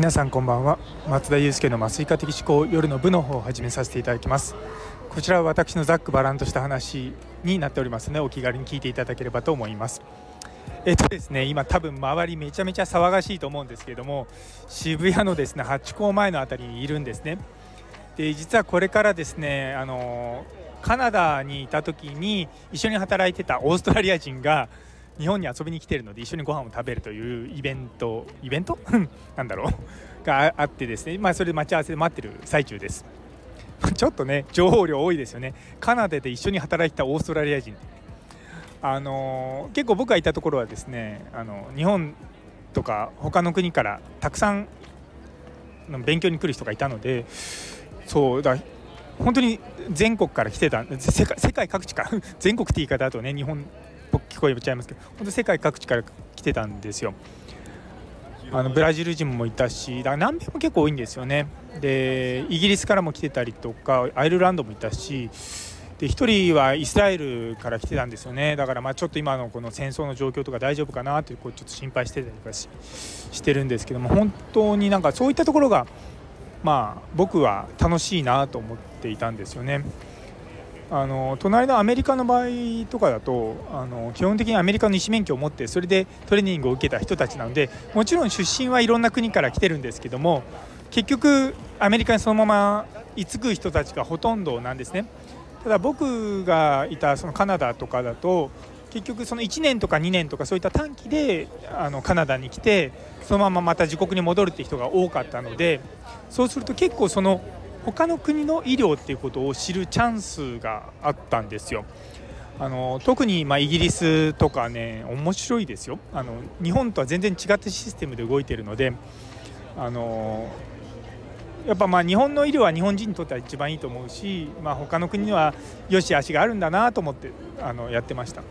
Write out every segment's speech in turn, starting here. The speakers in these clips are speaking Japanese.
皆さんこんばんは。松田祐介の麻酔科的思考夜の部の方を始めさせていただきます。こちらは私のざっくばらんとした話になっておりますのでお気軽に聞いていただければと思います。えっとですね今多分周りめちゃめちゃ騒がしいと思うんですけれども渋谷のですねハチ公前の辺りにいるんですね。で実はこれからですねあのカナダにいた時に一緒に働いてたオーストラリア人が日本に遊びに来てるので一緒にご飯を食べるというイベントイベント？なんだろう。があってですね、まあ、それで待ち合わせで待ってる最中です。ちょっとね情報量多いですよね。カナダで一緒に働いたオーストラリア人。あの結構僕がいたところはですねあの日本とか他の国からたくさん勉強に来る人がいたのでそうだ本当に全国から来てた。世界各地か全国って言い方だとね日本聞こえちゃいますけど本当世界各地から来てたんですよ。あのブラジル人もいたしだから南米も結構多いんですよね。でイギリスからも来てたりとかアイルランドもいたしで1人はイスラエルから来てたんですよね。だからまあちょっと今のこの戦争の状況とか大丈夫かなってこうちょっと心配してたりとかししてるんですけども本当になんかそういったところがまあ僕は楽しいなと思っていたんですよね。あの隣のアメリカの場合とかだとあの基本的にアメリカの医師免許を持ってそれでトレーニングを受けた人たちなのでもちろん出身はいろんな国から来てるんですけども結局アメリカにそのまま居つく人たちがほとんどなんですね。ただ僕がいたそのカナダとかだと結局その1年とか2年とかそういった短期であのカナダに来てそのまままた自国に戻るって人が多かったのでそうすると結構その他の国の医療っていうことを知るチャンスがあったんですよ。あの特にまイギリスとかね面白いですよあの日本とは全然違ったシステムで動いているのであのやっぱまあ日本の医療は日本人にとっては一番いいと思うし、まあ、他の国にはよし足があるんだなと思ってあのやってました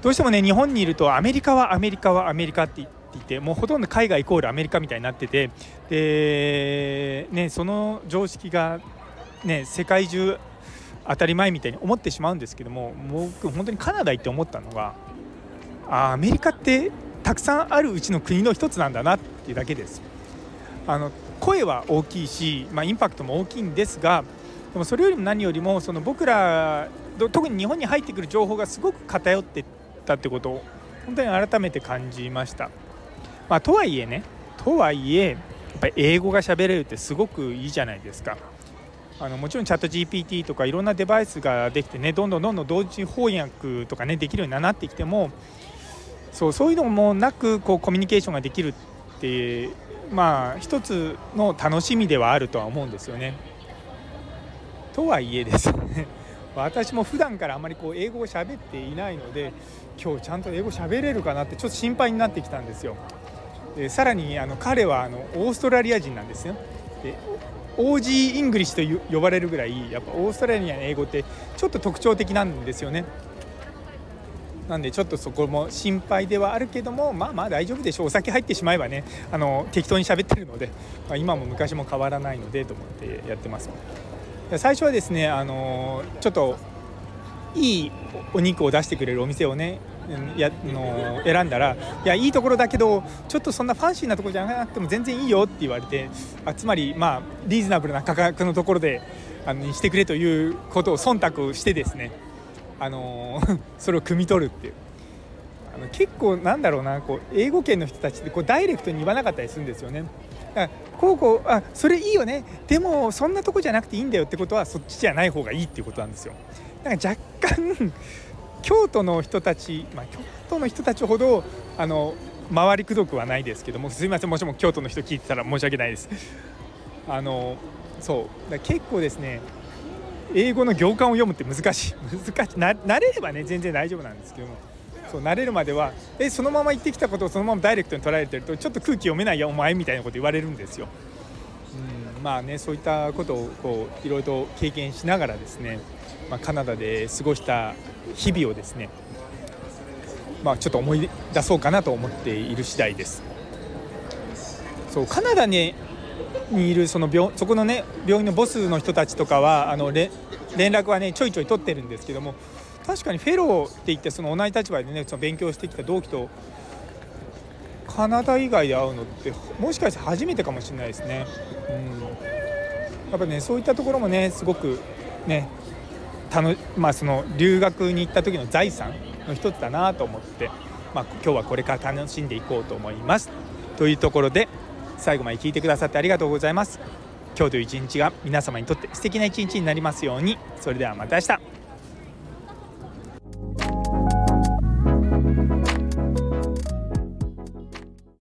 どうしてもね日本にいるとアメリカはアメリカはアメリカっててもうほとんど海外イコールアメリカみたいになっててで、ね、その常識が、ね、世界中当たり前みたいに思ってしまうんですけども僕本当にカナダ行って思ったのがあアメリカってたくさんあるうちの国の一つなんだなっていうだけです。あの声は大きいし、まあ、インパクトも大きいんですがでもそれよりも何よりもその僕ら特に日本に入ってくる情報がすごく偏ってたってことを本当に改めて感じました。まあ、とはいえねとはいえやっぱり英語が喋れるってすごくいいじゃないですか。あのもちろんチャット GPT とかいろんなデバイスができてねどんどんどんどん同時翻訳とかねできるようになってきてもそうそういうのもなくこうコミュニケーションができるってまあ一つの楽しみではあるとは思うんですよね。とはいえですね私も普段からあまりこう英語を喋っていないので今日ちゃんと英語喋れるかなってちょっと心配になってきたんですよ。でさらにあの彼はあのオーストラリア人なんですよ。で OG イングリッシュと呼ばれるぐらいやっぱオーストラリアの英語ってちょっと特徴的なんですよね。なんでちょっとそこも心配ではあるけどもまあまあ大丈夫でしょう。お酒入ってしまえばねあの適当に喋ってるので、まあ、今も昔も変わらないのでと思ってやってます。最初はですねあのちょっといいお肉を出してくれるお店をねやの選んだらいやいいところだけどちょっとそんなファンシーなとこじゃなくても全然いいよって言われてあつまりまあリーズナブルな価格のところであのにしてくれということを忖度してですねあの それを汲み取るっていうあの結構なんだろうなこう英語圏の人たちってこうダイレクトに言わなかったりするんですよね。だからこうこうあそれいいよねでもそんなとこじゃなくていいんだよってことはそっちじゃない方がいいっていうことなんですよ。なんか若干京都の人たち、まあ、京都の人たちほどあの回りくどくはないですけどもすいませんもしも京都の人聞いてたら申し訳ないです。あのそう結構ですね英語の行間を読むって難しい 難しいな慣れればね全然大丈夫なんですけどもそう慣れるまではえそのまま言ってきたことをそのままダイレクトに捉えてるとちょっと空気読めないやお前みたいなこと言われるんですよ。まあねそういったことをこういろいろと経験しながらですねまあ、カナダで過ごした日々をですね、まあ、ちょっと思い出そうかなと思っている次第です。そうカナダににいるその病そこのね病院のボスの人たちとかはあの連絡はねちょいちょい取ってるんですけども確かにフェローって言ってその同じ立場でねその勉強してきた同期とカナダ以外で会うのってもしかして初めてかもしれないですね。うんやっぱねそういったところもねすごくねたの、まあ、その留学に行った時の財産の一つだなと思って、まあ、今日はこれから楽しんでいこうと思います。というところで最後まで聞いてくださってありがとうございます。今日という一日が皆様にとって素敵な一日になりますようにそれではまた明日